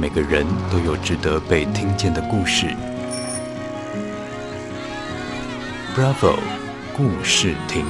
每个人都有值得被听见的故事。Bravo，故事亭。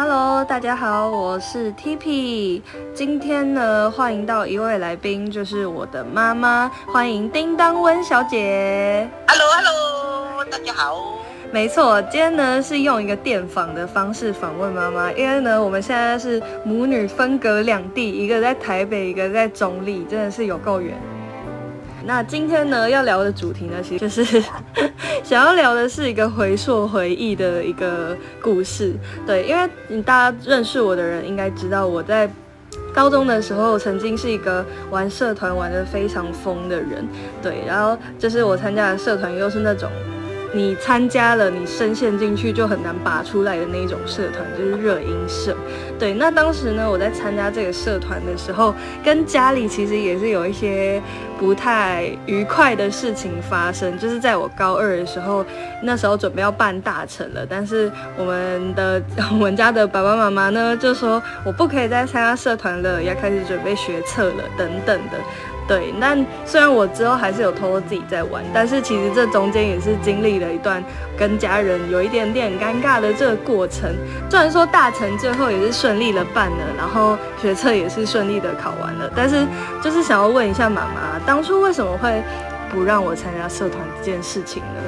Hello，大家好，我是 Tipi。今天呢，欢迎到一位来宾，就是我的妈妈，欢迎叮当温小姐。Hello，Hello，大家好。没错，今天呢是用一个电访的方式访问妈妈，因为呢我们现在是母女分隔两地，一个在台北，一个在中立，真的是有够远。那今天呢要聊的主题呢，其实就是 想要聊的是一个回溯回忆的一个故事。对，因为大家认识我的人应该知道，我在高中的时候曾经是一个玩社团玩的非常疯的人。对，然后就是我参加的社团又是那种。你参加了，你深陷进去就很难拔出来的那一种社团，就是热音社。对，那当时呢，我在参加这个社团的时候，跟家里其实也是有一些不太愉快的事情发生。就是在我高二的时候，那时候准备要办大成了，但是我们的 我们家的爸爸妈妈呢，就说我不可以再参加社团了，要开始准备学测了，等等的。对，那虽然我之后还是有偷偷自己在玩，但是其实这中间也是经历了一段跟家人有一点点尴尬的这个过程。虽然说大成最后也是顺利的办了，然后学测也是顺利的考完了，但是就是想要问一下妈妈，当初为什么会不让我参加社团这件事情呢？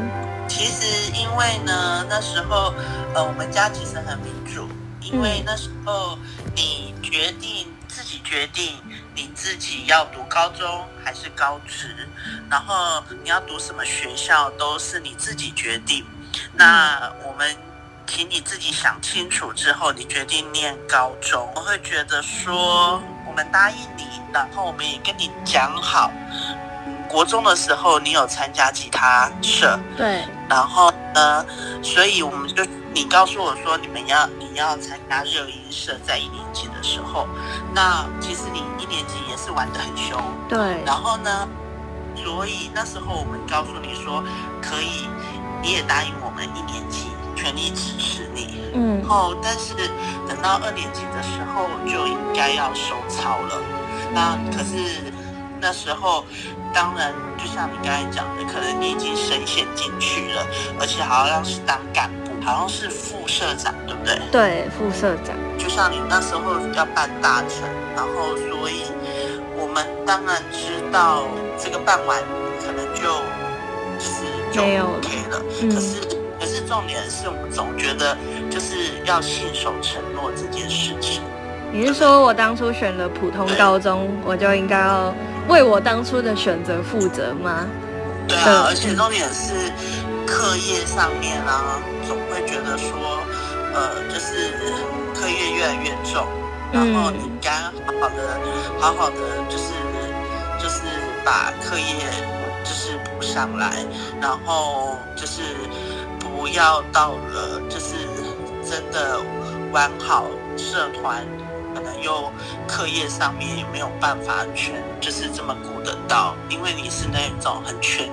其实因为呢，那时候呃，我们家其实很民主，因为那时候你决定。自己决定你自己要读高中还是高职，然后你要读什么学校都是你自己决定。那我们请你自己想清楚之后，你决定念高中。我会觉得说，我们答应你，然后我们也跟你讲好，国中的时候你有参加吉他社，对，然后呢，所以我们就。你告诉我说，你们要你要参加热音社，在一年级的时候，那其实你一年级也是玩的很凶，对。然后呢，所以那时候我们告诉你说可以，你也答应我们一年级全力支持你，嗯。然后但是等到二年级的时候就应该要收操了，那可是那时候当然就像你刚才讲的，可能你已经深陷进去了，而且好像是当干部。好像是副社长，对不对？对，副社长。就像你那时候要办大成，然后所以我们当然知道这个办完可能就是就 OK 了。嗯、可是可是重点是我们总觉得就是要信守承诺这件事情。你是说我当初选了普通高中，我就应该要为我当初的选择负责吗？对啊，而且重点是课业上面啊。总会觉得说，呃，就是课业越来越重，然后你应该好好的、好好的，就是就是把课业就是补上来，然后就是不要到了就是真的玩好社团，可能又课业上面也没有办法全就是这么顾得到，因为你是那种很全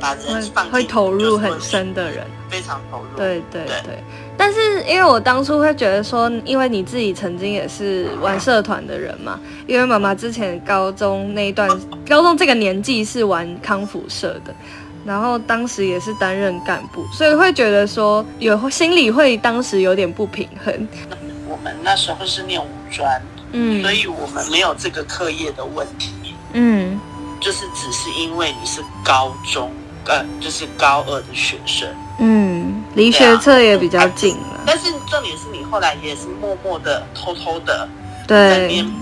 把人放会投入很深的人。非常投入，对对对，对。但是因为我当初会觉得说，因为你自己曾经也是玩社团的人嘛，因为妈妈之前高中那一段，高中这个年纪是玩康复社的，然后当时也是担任干部，所以会觉得说有心里会当时有点不平衡。那时候是念五专，嗯，所以我们没有这个课业的问题，嗯，就是只是因为你是高中。呃，就是高二的学生，嗯，离学测也比较近了。但是重点是你后来也是默默的、偷偷的，对，在那边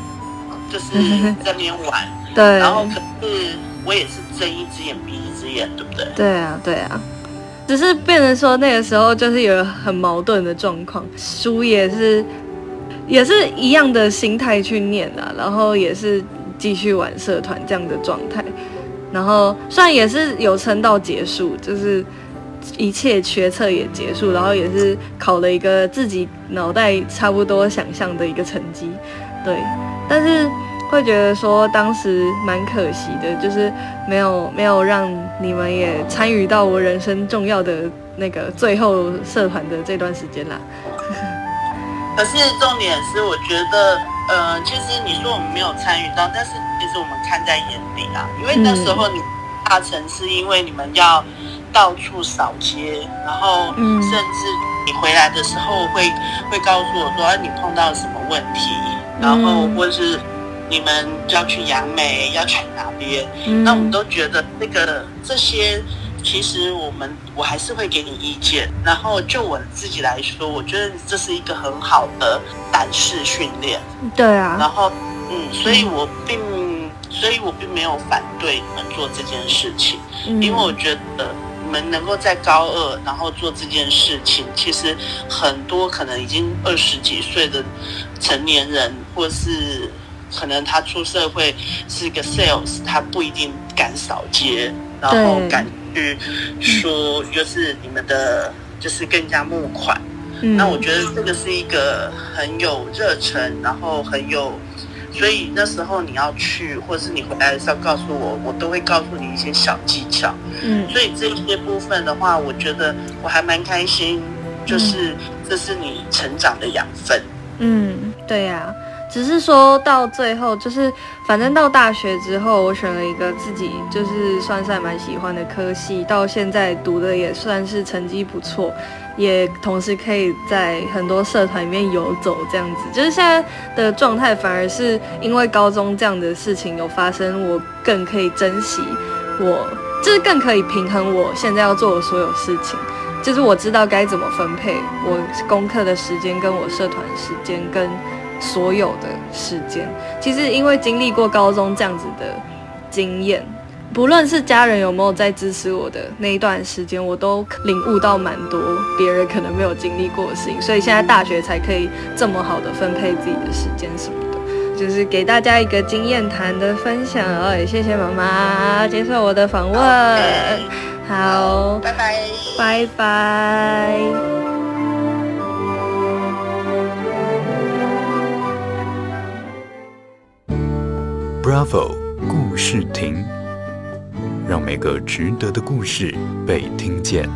就是 在那边玩，对。然后可是我也是睁一只眼闭一只眼，对不对？对啊，对啊。只是变成说那个时候就是有很矛盾的状况，书也是也是一样的心态去念啊，然后也是继续玩社团这样的状态。然后虽然也是有撑到结束，就是一切学测也结束，然后也是考了一个自己脑袋差不多想象的一个成绩，对。但是会觉得说当时蛮可惜的，就是没有没有让你们也参与到我人生重要的那个最后社团的这段时间啦。可是重点是，我觉得，呃，其实你说我们没有参与到，但是其实我们看在眼里啊，因为那时候你大城市，因为你们要到处扫街，然后甚至你回来的时候会会告诉我说，啊，你碰到什么问题，然后或者是你们要去杨梅，要去哪边，那我们都觉得那个这些。其实我们我还是会给你意见，然后就我自己来说，我觉得这是一个很好的胆识训练。对啊。然后，嗯，所以我并，所以我并没有反对你们做这件事情，嗯，因为我觉得你们能够在高二然后做这件事情，其实很多可能已经二十几岁的成年人，或是可能他出社会是个 sales，他不一定敢扫街，然后敢。去说就是你们的，就是更加募款。嗯，那我觉得这个是一个很有热忱，然后很有，所以那时候你要去，或者是你回来的时候告诉我，我都会告诉你一些小技巧。嗯，所以这些部分的话，我觉得我还蛮开心，就是这是你成长的养分。嗯，对呀。只是说到最后，就是反正到大学之后，我选了一个自己就是算是还蛮喜欢的科系，到现在读的也算是成绩不错，也同时可以在很多社团里面游走，这样子。就是现在的状态，反而是因为高中这样的事情有发生，我更可以珍惜我，就是更可以平衡我现在要做的所有事情，就是我知道该怎么分配我功课的时间，跟我社团时间跟。所有的时间，其实因为经历过高中这样子的经验，不论是家人有没有在支持我的那一段时间，我都领悟到蛮多别人可能没有经历过的事情，所以现在大学才可以这么好的分配自己的时间什么的，就是给大家一个经验谈的分享。然后也谢谢妈妈接受我的访问，okay. 好，拜拜，拜拜。Bravo 故事亭，让每个值得的故事被听见。